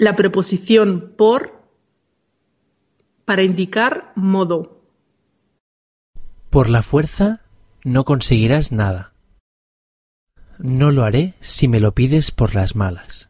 La preposición por para indicar modo. Por la fuerza no conseguirás nada. No lo haré si me lo pides por las malas.